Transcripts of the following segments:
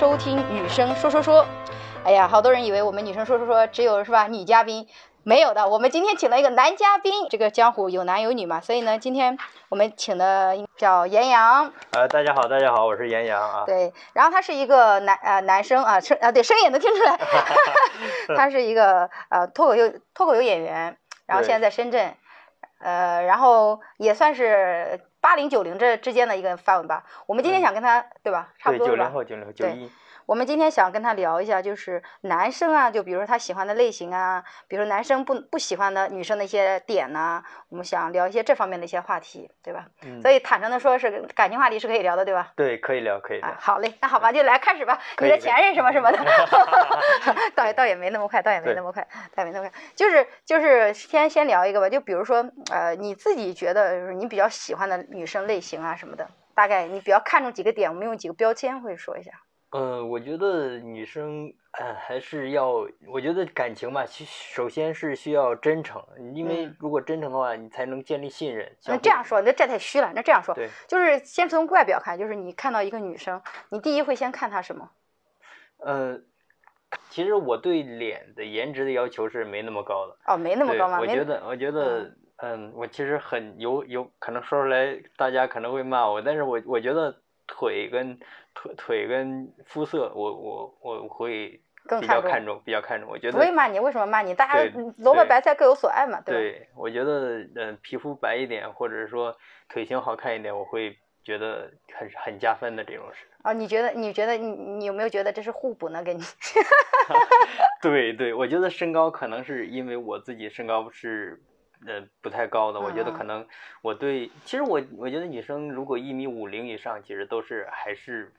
收听《女生说说说》。哎呀，好多人以为我们《女生说说说》只有是吧女嘉宾，没有的。我们今天请了一个男嘉宾，这个江湖有男有女嘛，所以呢，今天我们请的叫严阳。呃，大家好，大家好，我是严阳啊。对，然后他是一个男呃男生啊，声啊对声音也能听出来，他是一个呃脱口秀脱口秀演员，然后现在在深圳，呃，然后也算是八零九零这之间的一个范围吧。我们今天想跟他对吧，差不多吧。对九零后，九零后，九对一。我们今天想跟他聊一下，就是男生啊，就比如说他喜欢的类型啊，比如说男生不不喜欢的女生的一些点呐、我们想聊一些这方面的一些话题，对吧？嗯所以坦诚的说，是感情话题是可以聊的，对吧？对，可以聊，可以聊啊，。好嘞，那好吧，就来开始吧。你的前任什么什么的，倒也倒也没那么快，倒也没那么快，倒也没那么快。就是就是先先聊一个吧，就比如说呃，你自己觉得就是你比较喜欢的女生类型啊什么的，大概你比较看重几个点，我们用几个标签会说一下。嗯，我觉得女生，呃，还是要，我觉得感情吧，其首先是需要真诚，因为嗯如果真诚的话，你才能建立信任。那这样说，那这太虚了。那这样说，对，就是先从外表看，就是你看到一个女生，你第一会先看她什么？嗯，其实我对脸的颜值的要求是没那么高的。哦，没那么，高吗？我觉得，我觉得，嗯，我其实很有有可能说出来，大家可能会骂我，但是我我觉得腿跟腿腿跟肤色，我我我会比更看重较看重，比较看重。我觉得，不会骂你，为什么骂你？大家萝卜白菜各有所爱嘛，对吧？对，我觉得，嗯，皮肤白一点，或者说腿型好看一点，我会觉得很很加分的这种事。啊，你觉得？你觉得你你有没有觉得这是互补呢？给你？对对，我觉得身高可能是因为我自己身高是，呃，不太高的。我觉得嗯可能我对，其实我我觉得女生如果一米五零以上，其实都是还是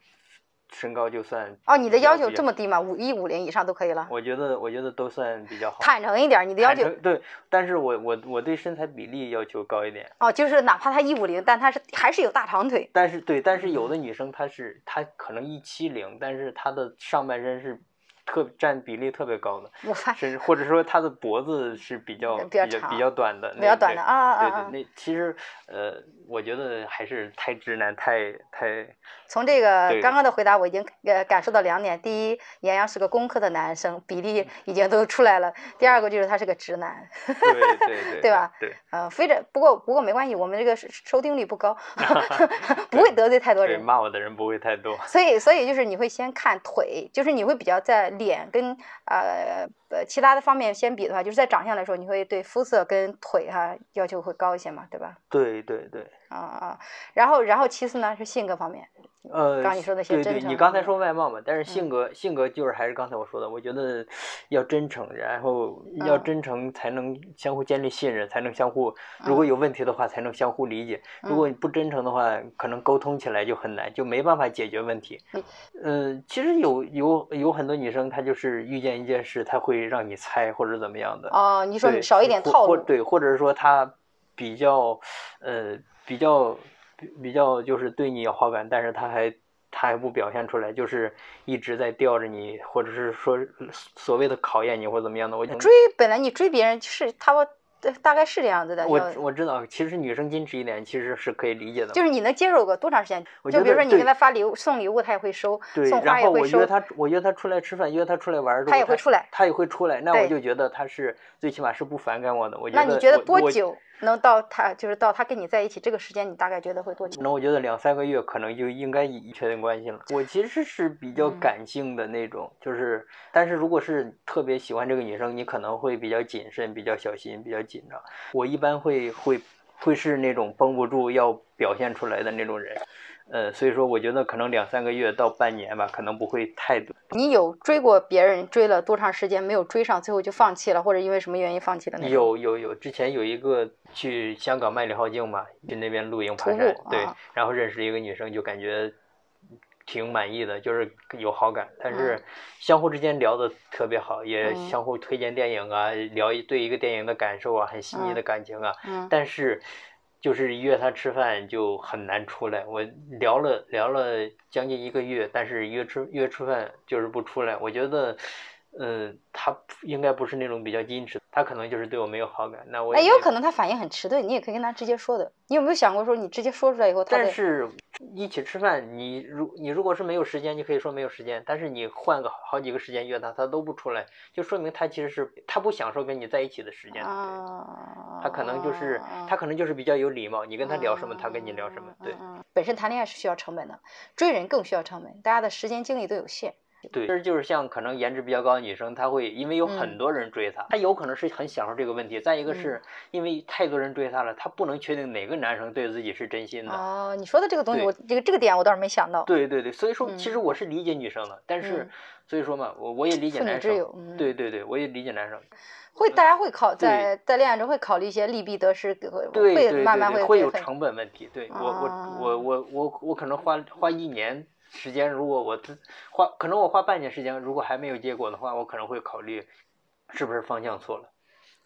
身高就算哦，你的要求这么低吗？五一五零以上都可以了？我觉得我觉得都算比较好。坦诚一点，你的要求对，但是我我我对身材比例要求高一点。哦，就是哪怕她一五零，但她是还是有大长腿。但是对，但是有嗯的女生她是她可能一七零，但是她的上半身是特占比例特别高的。我发甚至或者说他的脖子是比较比较长比较短的，比较短的啊啊啊对对，那其实呃，我觉得还是太直男，太太从这个刚刚的回答，我已经呃感受到两点：第一，严阳是个工科的男生，比例已经都出来了；第二个就是他是个直男，对对对对吧对呃，非着不过不过没关系，我们这个收收听率不高，不会得罪太多对，人。骂我的人不会太多。所以，所以就是你会先看腿，就是你会比较在脸跟呃呃其他的方面先比的话，就是在长相来说，你会对肤色跟腿哈要求会高一些嘛，对吧？对对对，啊啊，然后然后其次呢是性格方面，呃，刚刚你说的一些对对，你刚才啊说外貌嘛，但是嗯性格性格就是还是刚才我说的，我觉得要真诚，然后要嗯真诚才能相互建立信任，才能相互如果嗯有问题的话才能相互理解。如嗯果你不真诚的话，可能沟通起来就很难，就没办法解决问题。嗯呃，其实有有有很多女生，她就是遇见一件事，她会让你猜或者怎么样的。哦，你说少一点套路，或对，或者是说她比较呃比较比比较就是对你有好感，但是他还他还不表现出来，就是一直在吊着你，或者是说所谓的考验你或者怎么样的。我就追本来你追别人是他们呃大概是这样子的，我我知道，其实女生矜持一点其实是可以理解的。就是你能接受个多长时间？就比如说你给他发礼物送礼物，他也会收，送花然后也会收我约，他，我约他出来吃饭，约他出来玩他也会出来。他也会出来，那我就觉得他是最起码是不反感我的。我觉得那你觉得多久能到他就是到他跟你在一起这个时间？你大概觉得会多久？那我觉得两三个月可能就应该已确定关系了。我其实是比较嗯感性的那种，就是，但是如果是特别喜欢这个女生，你可能会比较谨慎、比较小心、比较紧张。我一般会会会是那种绷不住要表现出来的那种人，呃，所以说我觉得可能两三个月到半年吧，可能不会太多。你有追过别人，追了多长时间没有追上，最后就放弃了，或者因为什么原因放弃的那种？有有有，之前有一个去香港麦理浩径嘛，去那边露营爬徒山，对啊，然后认识一个女生，就感觉挺满意的，就是有好感，但是嗯。相互之间聊的特别好，也嗯。相互推荐电影啊，聊一对一个电影的感受啊，很细腻的感情啊，嗯。但是就是约他吃饭就很难出来，我聊了聊了将近一个月，但是约吃约吃饭就是不出来，我觉得。嗯，他应该不是那种比较矜持，他可能就是对我没有好感。那我哎，也有可能他反应很迟钝，你也可以跟他直接说的。你有没有想过说你直接说出来以后，他但是一起吃饭，你如你如果是没有时间，你可以说没有时间。但是你换个好几个时间约他，他都不出来，就说明他其实是他不享受跟你在一起的时间。啊，他可能就是他可能就是比较有礼貌，你跟他聊什么，他跟你聊什么。对，本身谈恋爱是需要成本的，追人更需要成本，大家的时间精力都有限。对，这就是像可能颜值比较高的女生，她会因为有很多人追她，她有可能是很享受这个问题。再一个是因为太多人追她了，她不能确定哪个男生对自己是真心的。哦，你说的这个东西，我这个这个点我倒是没想到。对对对，所以说其实我是理解女生的，但是所以说嘛，我我也理解男生。对对对，我也理解男生。会，大家会考在在恋爱中会考虑一些利弊得失，会会慢慢会会有成本问题。对我我我我我我可能花花一年。时间如果我花可能我花半年时间，如果还没有结果的话，我可能会考虑是不是方向错了。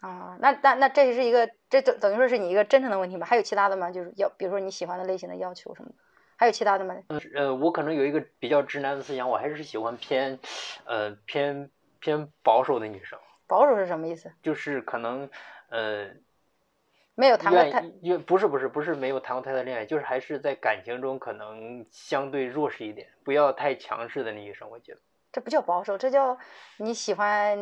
啊，那那那这是一个这等等于说是你一个真诚的问题吧？还有其他的吗？就是要比如说你喜欢的类型的要求什么的，还有其他的吗？呃，我可能有一个比较直男的思想，我还是喜欢偏呃偏偏保守的女生。保守是什么意思？就是可能呃。没有谈过太，愿不是不是不是没有谈过太多恋爱，就是还是在感情中可能相对弱势一点，不要太强势的女生，我觉得这不叫保守，这叫你喜欢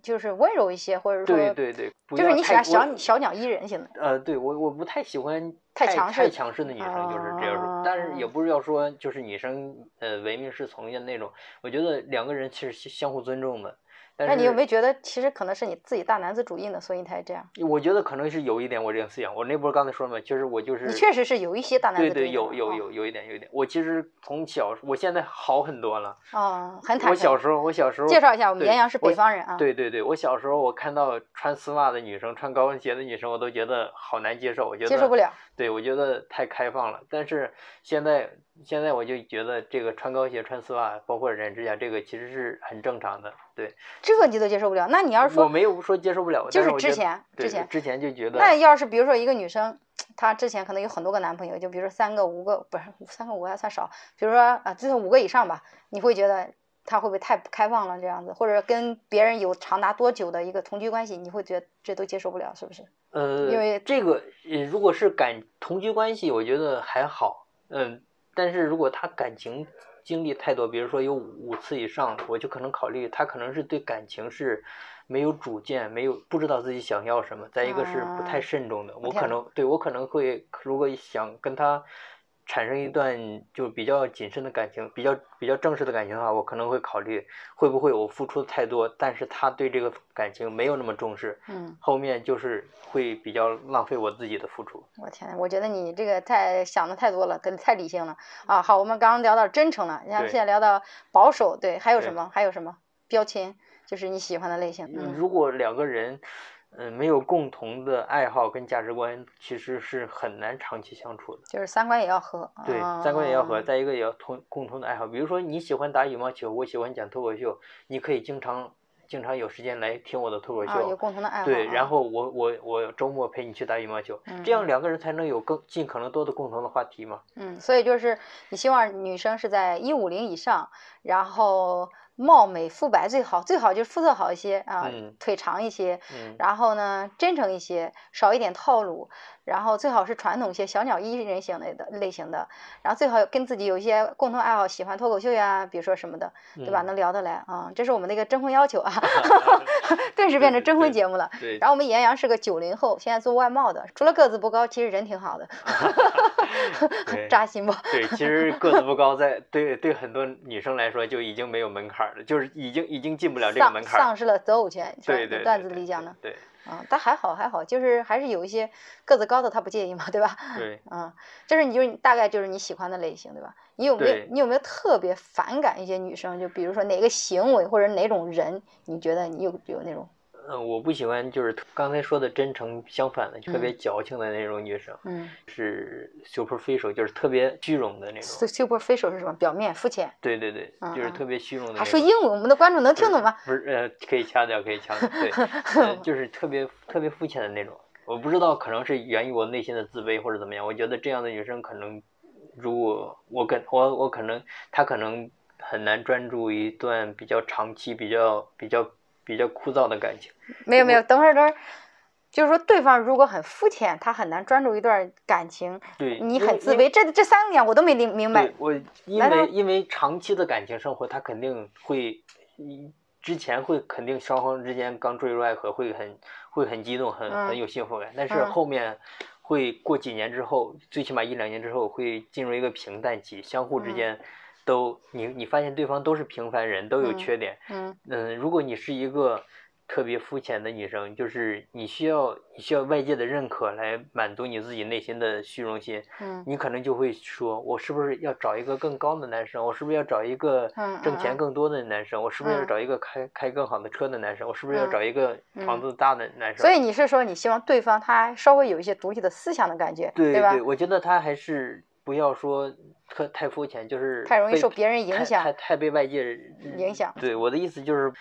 就是温柔一些，或者说对对对，就是你喜欢小小鸟依人型的。呃，对我我不太喜欢太强势太强势的女生，就是这样说，但是也不是要说就是女生呃唯命是从的那种，我觉得两个人其实相互尊重的。那你有没有觉得，其实可能是你自己大男子主义呢，所以你才这样？我觉得可能是有一点我这个思想。我那不是刚才说了吗？就是我就是你确实是有一些大男子主义。对对，有有有有一点有一点。我其实从小，我现在好很多了。哦，很坦我小时候，我小时候介绍一下，我们岩阳是北方人啊。对对对，我小时候我看到穿丝袜的女生、穿高跟鞋的女生，我都觉得好难接受。我觉得接受不了。对，我觉得太开放了。但是现在。现在我就觉得这个穿高鞋、穿丝袜，包括染指甲，这个其实是很正常的。对，这个你都接受不了。那你要是说我没有说接受不了，就是之前之前之前就觉得。那要是比如说一个女生，她之前可能有很多个男朋友，就比如说三个、五个，不是三个五个还算少，比如说啊，最少五个以上吧，你会觉得她会不会太不开放了这样子？或者跟别人有长达多久的一个同居关系，你会觉得这都接受不了，是不是？呃，因为这个如果是感同居关系，我觉得还好，嗯。但是如果他感情经历太多，比如说有五次以上，我就可能考虑他可能是对感情是没有主见，没有不知道自己想要什么。再一个是不太慎重的，我可能对我可能会如果想跟他。产生一段就比较谨慎的感情，比较比较正式的感情的话，我可能会考虑会不会我付出的太多，但是他对这个感情没有那么重视，嗯，后面就是会比较浪费我自己的付出。我天，我觉得你这个太想的太多了，跟太理性了啊。好，我们刚刚聊到真诚了，你看现在聊到保守，对，还有什么？还有什么标签？就是你喜欢的类型。嗯如果两个人。嗯，没有共同的爱好跟价值观，其实是很难长期相处的。就是三观也要合。对，三观也要合。再一个也要同共同的爱好，比如说你喜欢打羽毛球，我喜欢讲脱口秀，你可以经常经常有时间来听我的脱口秀。有共同的爱好。对，然后我我我周末陪你去打羽毛球，这样两个人才能有更尽可能多的共同的话题嘛。嗯，所以就是你希望女生是在一五零以上，然后。貌美肤白最好，最好就是肤色好一些啊，腿长一些，然后呢真诚一些，少一点套路，然后最好是传统一些小鸟依人型类的类型的，然后最好跟自己有一些共同爱好，喜欢脱口秀呀，比如说什么的，对吧？能聊得来啊，这是我们的一个征婚要求啊 顿时变成征婚节目了。对。然后我们岩阳是个九零后，现在做外贸的，除了个子不高，其实人挺好的。扎心不？对，其实个子不高，在对对很多女生来说就已经没有门槛了。就是已经已经进不了这个门槛，丧失了择偶权。对对，段子里讲的。对，啊，但还好还好，就是还是有一些个子高的他不介意嘛，对吧？对，嗯，就是你就是大概就是你喜欢的类型，对吧？你有没有你有没有特别反感一些女生？就比如说哪个行为或者哪种人，你觉得你有有那种？嗯，我不喜欢就是刚才说的真诚相反的，特别矫情的那种女生。嗯，是 superficial，就是特别虚荣的那种。superficial 是什么？表面、肤浅。对对对，就是特别虚荣的。还说英文，我们的观众能听懂吗？不是，呃，可以掐掉，可以掐掉。对，就是特别特别肤浅的那种。我不知道，可能是源于我内心的自卑或者怎么样。我觉得这样的女生可能，如果我跟我我可能她可能很难专注一段比较长期、比较比较比较枯燥的感情。没有没有，等会儿等会儿，就是说对方如果很肤浅，他很难专注一段感情，对你很自卑，这这三个点我都没明明白。我因为因为长期的感情生活，他肯定会，嗯之前会肯定双方之间刚坠入爱河，会很会很激动，很嗯很有幸福感。但是嗯后面会过几年之后，最起码一两年之后，会进入一个平淡期，相互之嗯间都你你发现对方都是平凡人，都有嗯缺点。嗯嗯，如果你是一个特别肤浅的女生，就是你需要你需要外界的认可来满足你自己内心的虚荣心，嗯你可能就会说，我是不是要找一个更高的男生？我是不是要找一个嗯挣钱更多的男生？我是不是要嗯找一个开开更好的车的男生？我是不是要嗯找一个房嗯子大的男生？所以你是说你希望对方他稍微有一些独立的思想的感觉，对吧？我觉得他还是不要说太太肤浅，就是太容易受别人影响太太被外界影响对我的意思就是，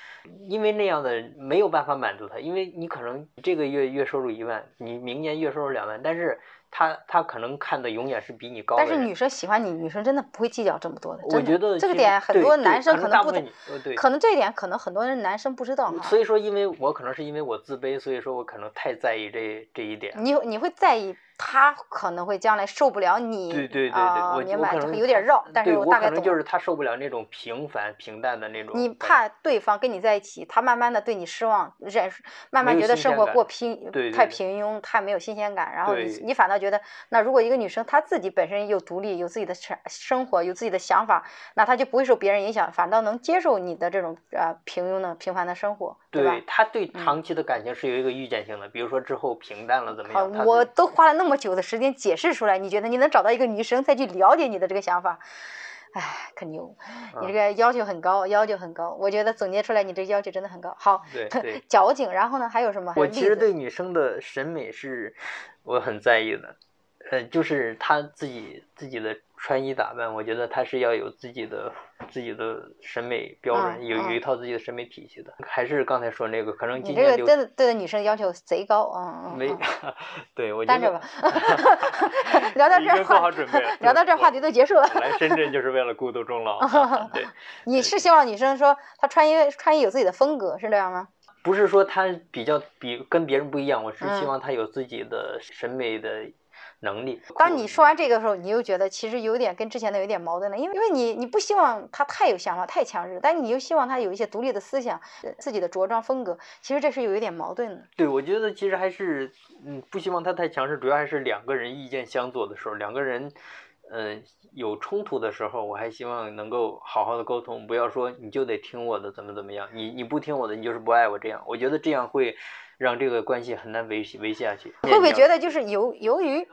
因为那样的没有办法满足他，因为你可能这个月月收入一万，你明年月收入两万，但是他他可能看的永远是比你高。但是女生喜欢你，女生真的不会计较这么多的。我觉得这个点很多男生可可能不太能大部分女呃对可能这一点可能很多人男生不知道哈。所以说，因为我可能是因为我自卑，所以说我可能太在意这这一点。你你会在意他可能会将来受不了你，对对对对，啊我明白这我可能个有点绕，但是对我可能大概懂。就是他受不了那种平凡平淡的那种。你怕对方跟你在一起，他慢慢的对你失望，忍慢慢觉得生活过平太对对对平庸，太没有新鲜感，然后你你反倒觉得，那如果一个女生她自己本身又独立，有自己的生生活，有自己的想法，那她就不会受别人影响，反倒能接受你的这种呃平庸的平凡的生活，吧？对他对嗯长期的感情是有一个预见性的，比如说之后平淡了怎么，样？我都花了那么久的时间解释出来，你觉得你能找到一个女生再去了解你的这个想法？哎，可牛！你这啊个要求很高，要求很高。我觉得总结出来，你这要求真的很高。好，对对 矫情。然后呢，还有什么？我其实对女生的审美是我很在意的，呃，就是她自己自己的穿衣打扮，我觉得她是要有自己的自己的审美标准，嗯有有一嗯套自己的审美体系的。还是刚才说那个，可能你这个今年流真的对女生要求贼高，嗯嗯没嗯。对我 觉单着得吧，聊到这儿做好，准备了。聊到这儿话题都结束了。来深圳就是为了孤独终老。啊对，你是希望女生说她穿衣穿衣有自己的风格，是这样吗？不是说她比较比跟别人不一样，我是希嗯望她有自己的审美的能力。当你说完这个的时候，你又觉得其实有点跟之前的有点矛盾了，因为因为你你不希望他太有想法、太强势，但你又希望他有一些独立的思想、呃自己的着装风格，其实这是有一点矛盾的。对，我觉得其实还是，嗯，不希望他太强势，主要还是两个人意见相左的时候，两个人，嗯、有冲突的时候，我还希望能够好好的沟通，不要说你就得听我的，怎么怎么样，你你不听我的，你就是不爱我，这样，我觉得这样会让这个关系很难维系维系下去。会不会觉？得就是由由于，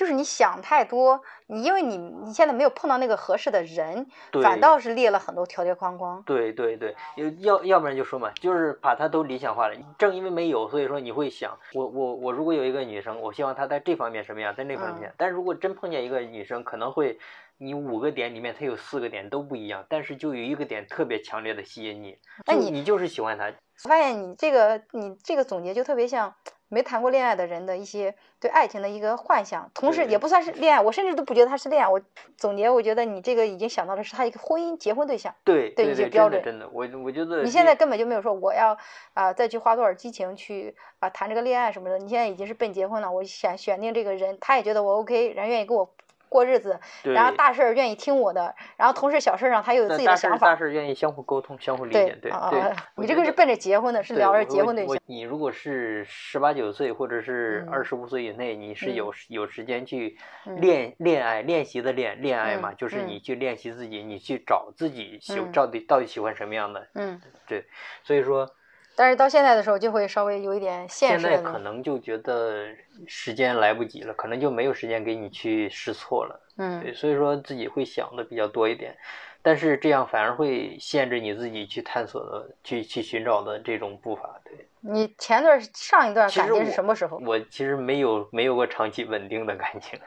就是你想太多，你因为你你现在没有碰到那个合适的人，反倒是列了很多条条框框。对对对，要要不然就说嘛，就是把它都理想化了。正因为没有，所以说你会想，我我我如果有一个女生，我希望她在这方面什么样，在那方面。嗯但如果真碰见一个女生，可能会你五个点里面她有四个点都不一样，但是就有一个点特别强烈的吸引你，那你你就是喜欢她。我发现你这个你这个总结就特别像没谈过恋爱的人的一些对爱情的一个幻想，同时也不算是恋爱，我甚至都不觉得他是恋爱。我总结，我觉得你这个已经想到的是他一个婚姻结婚对象。对对一些标准真的，我我觉得你现在根本就没有说我要啊、再去花多少激情去啊、谈这个恋爱什么的，你现在已经是奔结婚了。我想选定这个人，他也觉得我 OK，人愿意跟我过日子，然后大事儿愿意听我的，然后同事小事儿上他又有自己的想法。大事儿愿意相互沟通、相互理解，对对你这个是奔着结婚的，是对聊着结婚对象。你如果是十八九岁或者是嗯二十五岁以内，你是嗯有时有时间去嗯练恋爱、练习的恋恋爱嘛，嗯就是嗯你去练习自己，你去找自己喜嗯到底到底喜欢什么样的。嗯，对所以说但是到现在的时候就会稍微有一点现现在实的东西。可能就觉得时间来不及了，可能就没有时间给你去试错了。嗯对，所以说自己会想的比较多一点，但是这样反而会限制你自己去探索的、去去寻找的这种步伐。对。你前段上一段感情是什么时候我其实没有没有过长期稳定的感情，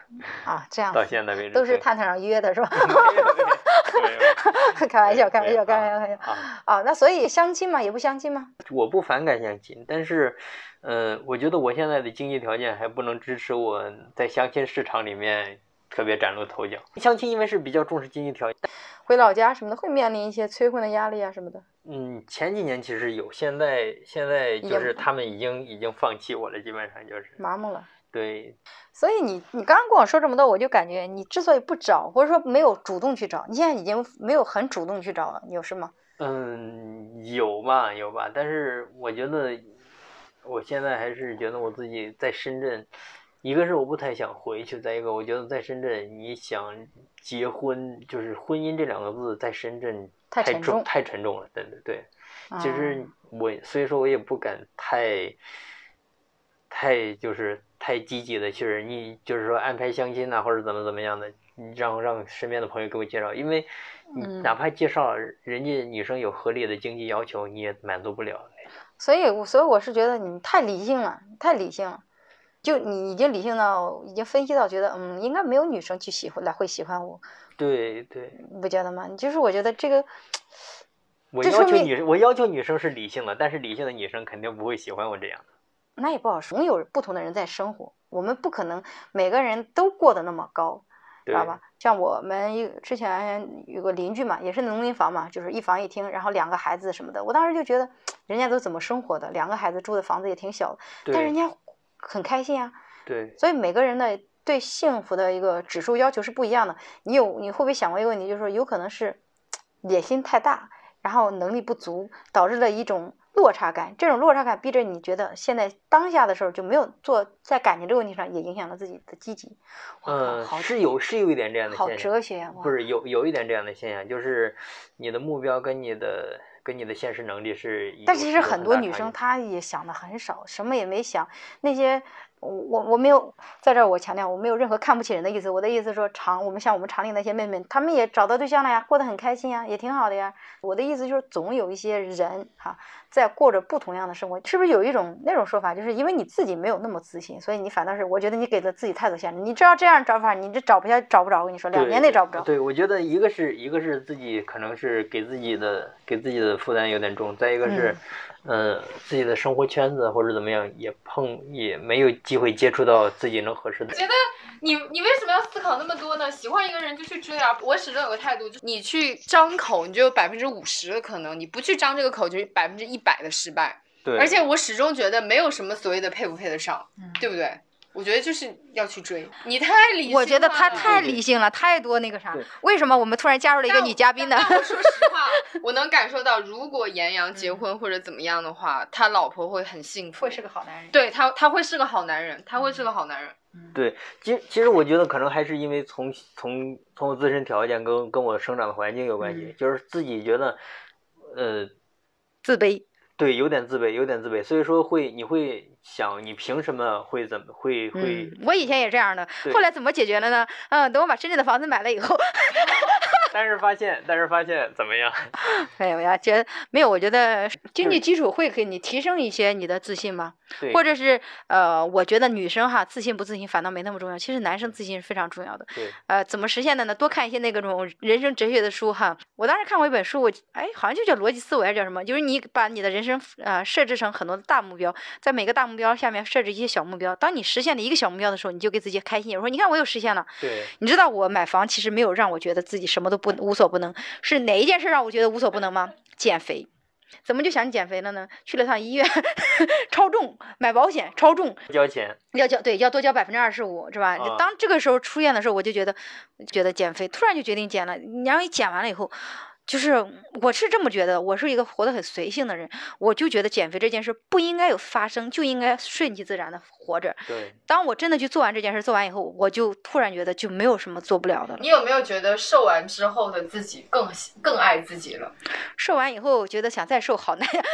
啊？这样到现在为止都是探探上约的是吧？开玩笑，开玩笑，开玩笑，开玩笑。啊，啊，那所以相亲嘛，也不相亲吗？我不反感相亲，但是，呃，我觉得我现在的经济条件还不能支持我在相亲市场里面特别崭露头角。相亲因为是比较重视经济条件，回老家什么的会面临一些催婚的压力啊什么的。嗯，前几年其实有，现在现在就是他们已经已经放弃我了，基本上就是麻木了。对，所以你你刚刚跟我说这么多，我就感觉你之所以不找，或者说没有主动去找，你现在已经没有很主动去找了，有是吗？嗯，有吧有吧，但是我觉得我现在还是觉得我自己在深圳，一个是我不太想回去，再一个我觉得在深圳你想结婚，就是婚姻这两个字在深圳太重太沉重了，对对对。其啊实我所以说我也不敢太太就是太积极的去你就是说安排相亲呐、或者怎么怎么样的，你让让身边的朋友给我介绍，因为哪怕介绍人家女生有合理的经济要求，你也满足不了。所以我所以我是觉得你太理性了，太理性了。就你已经理性到，已经分析到，觉得嗯，应该没有女生去喜欢来会喜欢我，对对，你不觉得吗？就是我觉得这个，我要求女我要求女生是理性的，但是理性的女生肯定不会喜欢我这样的。那也不好说，总有不同的人在生活，我们不可能每个人都过得那么高，知道吧？像我们一之前有个邻居嘛，也是农民房嘛，就是一房一厅，然后两个孩子什么的，我当时就觉得人家都怎么生活的，两个孩子住的房子也挺小的，但人家很开心啊。对所以每个人的对幸福的一个指数要求是不一样的。你有你会不会想过一个问题，就是说有可能是野心太大，然后能力不足，导致了一种落差感。这种落差感逼着你觉得现在当下的时候就没有做在感情这个问题上，也影响了自己的积极。嗯，好是有是有一点这样的好现象。哲学呀、哇不是有有一点这样的现象，就是你的目标跟你的跟你的现实能力是有。但其实很多女生她也想的很少，什么也没想。那些我我我没有在这儿，我强调我没有任何看不起人的意思。我的意思是说，厂我们像我们厂里那些妹妹，她们也找到对象了呀，过得很开心呀，也挺好的呀。我的意思就是，总有一些人哈，在过着不同样的生活，是不是有一种那种说法，就是因为你自己没有那么自信，所以你反倒是我觉得你给了自己太多限制。你知道这样找法，你这找不下找不着。我跟你说，两年内找不着。对，我觉得一个是一个是自己可能是给自己的给自己的负担有点重，再一个是，呃，自己的生活圈子或者怎么样也碰也没有机会接触到自己能合适的。觉得你你为什么要思考那么多呢？喜欢一个人就去追啊！我始终有个态度，就是你去张口，你就有百分之五十的可能；你不去张这个口，就是百分之一百的失败。对，而且我始终觉得没有什么所谓的配不配得上，嗯对不对？我觉得就是要去追。你太理性我觉得他太理性了，太多那个啥。为什么我们突然加入了一个女嘉宾呢？我说实话，我能感受到，如果严阳结婚或者怎么样的话，他老婆会很幸福。会是个好男人。对他，他会是个好男人，他会是个好男人。对，其实其实我觉得可能还是因为从从从我自身条件跟跟我生长的环境有关系，嗯就是自己觉得，呃，自卑。对，有点自卑，有点自卑，所以说会你会想，你凭什么会怎么会会嗯，我以前也这样的，后来怎么解决了呢？嗯，等我把深圳的房子买了以后，但是发现，但是发现怎么样？哎呀，我呀，觉得没有，我觉得经济基础会给你提升一些你的自信吗，对，或者是呃，我觉得女生哈自信不自信反倒没那么重要，其实男生自信是非常重要的。对，呃，怎么实现的呢？多看一些那个种人生哲学的书哈。我当时看过一本书，我哎好像就叫逻辑思维还是叫什么，就是你把你的人生呃设置成很多的大目标，在每个大目标下面设置一些小目标。当你实现了一个小目标的时候，你就给自己开心，我说你看我又实现了。对，你知道我买房其实没有让我觉得自己什么都不无所不能，是哪一件事让我觉得无所不能吗？减肥。怎么就想减肥了呢？去了趟医院，超重，买保险超重，交钱，要交对要多交百分之二十五，是吧？啊当这个时候出院的时候，我就觉得觉得减肥，突然就决定减了。然后一减完了以后，就是我是这么觉得，我是一个活得很随性的人，我就觉得减肥这件事不应该有发生，就应该顺其自然的活着。对，当我真的去做完这件事，做完以后，我就突然觉得就没有什么做不了的了。你有没有觉得瘦完之后的自己更更爱自己了？瘦完以后，觉得想再瘦好难呀。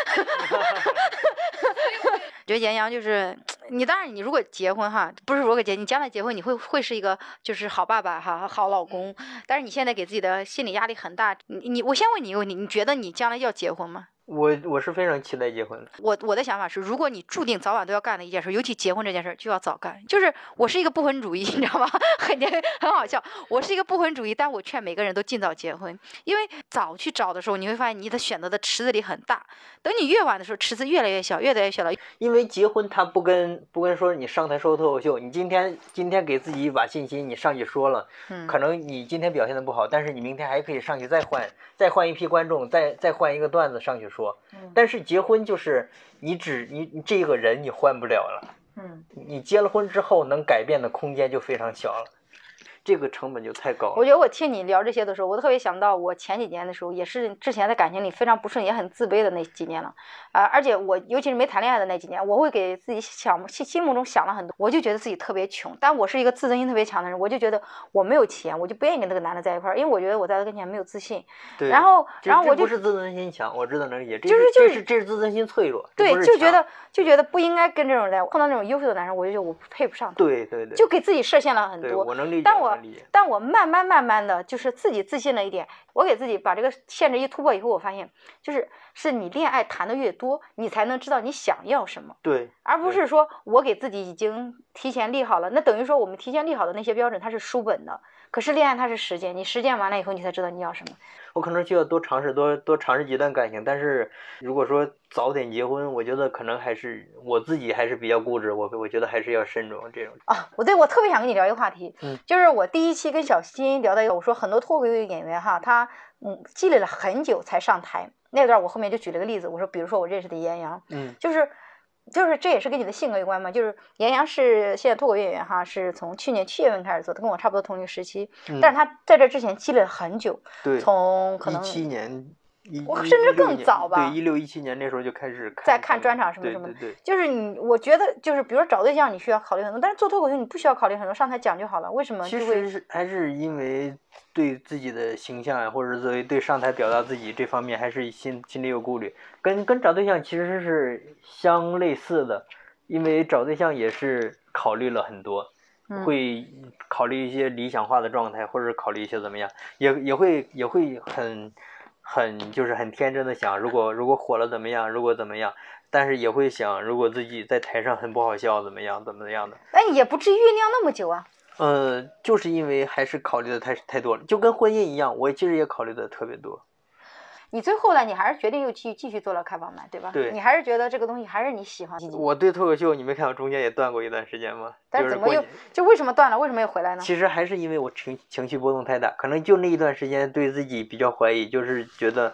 觉得严阳就是你，当然你如果结婚哈，不是如果结，你将来结婚你会会是一个就是好爸爸哈，好老公。但是你现在给自己的心理压力很大，你你我先问你一个问题，你觉得你将来要结婚吗？我我是非常期待结婚的。我我的想法是，如果你注定早晚都要干的一件事，尤其结婚这件事，就要早干。就是我是一个不婚主义，你知道吗？很很好笑。我是一个不婚主义，但我劝每个人都尽早结婚，因为早去找的时候，你会发现你的选择的池子里很大。等你越晚的时候，池子越来越小，越来越小了。因为结婚，它不跟不跟说你上台说脱口秀，你今天今天给自己一把信心，你上去说了，嗯，可能你今天表现的不好，但是你明天还可以上去再换再换一批观众，再再换一个段子上去说。嗯但是结婚就是你只你你这个人你换不了了，嗯，你结了婚之后能改变的空间就非常小了，这个成本就太高了。我觉得我听你聊这些的时候，我特别想到我前几年的时候，也是之前在感情里非常不顺，也很自卑的那几年了。啊、而且我尤其是没谈恋爱的那几年，我会给自己想心心目中想了很多，我就觉得自己特别穷。但我是一个自尊心特别强的人，我就觉得我没有钱，我就不愿意跟这个男的在一块儿，因为我觉得我在他跟前没有自信。对，然后，然后我就不是自尊心强，我知道能理解，这就是就是这是这是自尊心脆弱，对就觉得就觉得不应该跟这种人碰到那种优秀的男生，我就觉得我配不上他，对对对，就给自己设限了很多。我能理解，但我理。但我慢慢慢慢的就是自己自信了一点，我给自己把这个限制一突破以后，我发现就是是你恋爱谈的越多，你才能知道你想要什么，对而不是说我给自己已经提前立好了，那等于说我们提前立好的那些标准它是书本的，可是恋爱它是实践，你实践完了以后，你才知道你要什么。我可能需要多尝试多多尝试几段感情，但是如果说早点结婚，我觉得可能还是我自己还是比较固执，我我觉得还是要慎重这种。啊，我对我特别想跟你聊一个话题，嗯就是我第一期跟小新聊的一个，我说很多脱口秀演员哈，他嗯积累了很久才上台，那段我后面就举了个例子，我说比如说我认识的严阳，嗯就是就是这也是跟你的性格有关嘛，就是严阳是现在脱口秀演员哈，是从去年七月份开始做，他跟我差不多同一个时期，嗯但是他在这之前积累了很久，对，从可能一七年，一我甚至更早吧对，一六一七年那时候就开始在看看专场什么什么的对。对就是你，我觉得就是比如说找对象你需要考虑很多，但是做脱口秀你不需要考虑很多，上台讲就好了，为什么其实是还是因为对自己的形象啊，或者作为对上台表达自己这方面，还是心心里有顾虑，跟跟找对象其实是相类似的，因为找对象也是考虑了很多，嗯。会考虑一些理想化的状态，或者考虑一些怎么样，也也会也会很很就是很天真的想，如果如果火了怎么样，如果怎么样。但是也会想，如果自己在台上很不好笑，怎么样，怎么样的？那也不至于酝酿那么久啊。呃，就是因为还是考虑的太太多了，就跟婚姻一样，我其实也考虑的特别多。你最后呢，你还是决定又继继续做了开放麦，对吧？对你还是觉得这个东西还是你喜欢。我对脱口秀，你没看我中间也断过一段时间吗？但怎么又就为什么断了？为什么又回来呢？其实还是因为我情情绪波动太大，可能就那一段时间对自己比较怀疑，就是觉得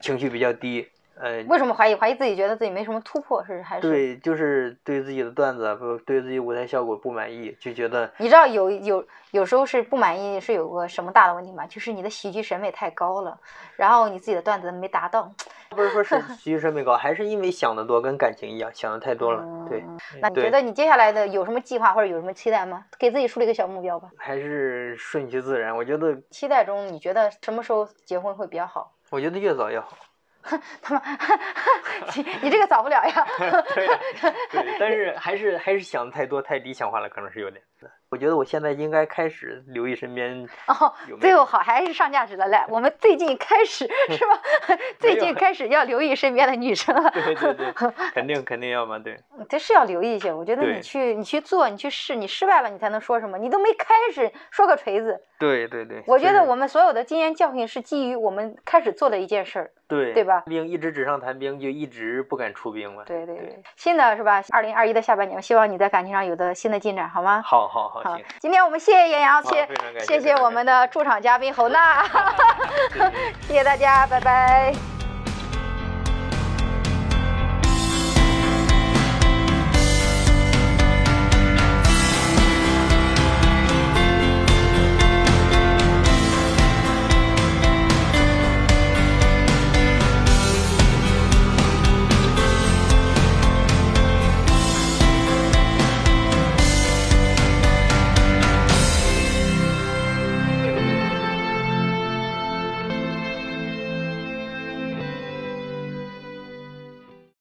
情绪比较低。呃，为什么怀疑？怀疑自己觉得自己没什么突破，是还是？对，就是对自己的段子不对自己舞台效果不满意，就觉得你知道有有有时候是不满意，是有个什么大的问题吗？就是你的喜剧审美太高了，然后你自己的段子没达到。不是说是 喜剧审美高，还是因为想的多，跟感情一样，想的太多了。对嗯，那你觉得你接下来的有什么计划或者有什么期待吗？给自己树立一个小目标吧。还是顺其自然。我觉得，期待中，你觉得什么时候结婚会比较好？我觉得越早越好。他们，你这个早不了呀。对呀对，但是还是还是想的太多，太理想化了，可能是有点。我觉得我现在应该开始留意身边哦最后好还是上价值了。来，我们最近开始 是吧？最近开始要留意身边的女生了。对对对，肯定肯定要嘛，对这是要留意一些。我觉得你去你去做，你去试，你失败了，你才能说什么。你都没开始，说个锤子。对对对。我觉得我们所有的经验教训是基于我们开始做的一件事儿。对对吧兵一直纸上谈兵，就一直不敢出兵嘛。对对对对，新的是吧？二零二一的下半年，我希望你在感情上有的新的进展，好吗？好好好，好。，今天我们谢谢严阳，谢谢谢谢我们的驻场嘉宾侯娜，谢谢大家，拜拜。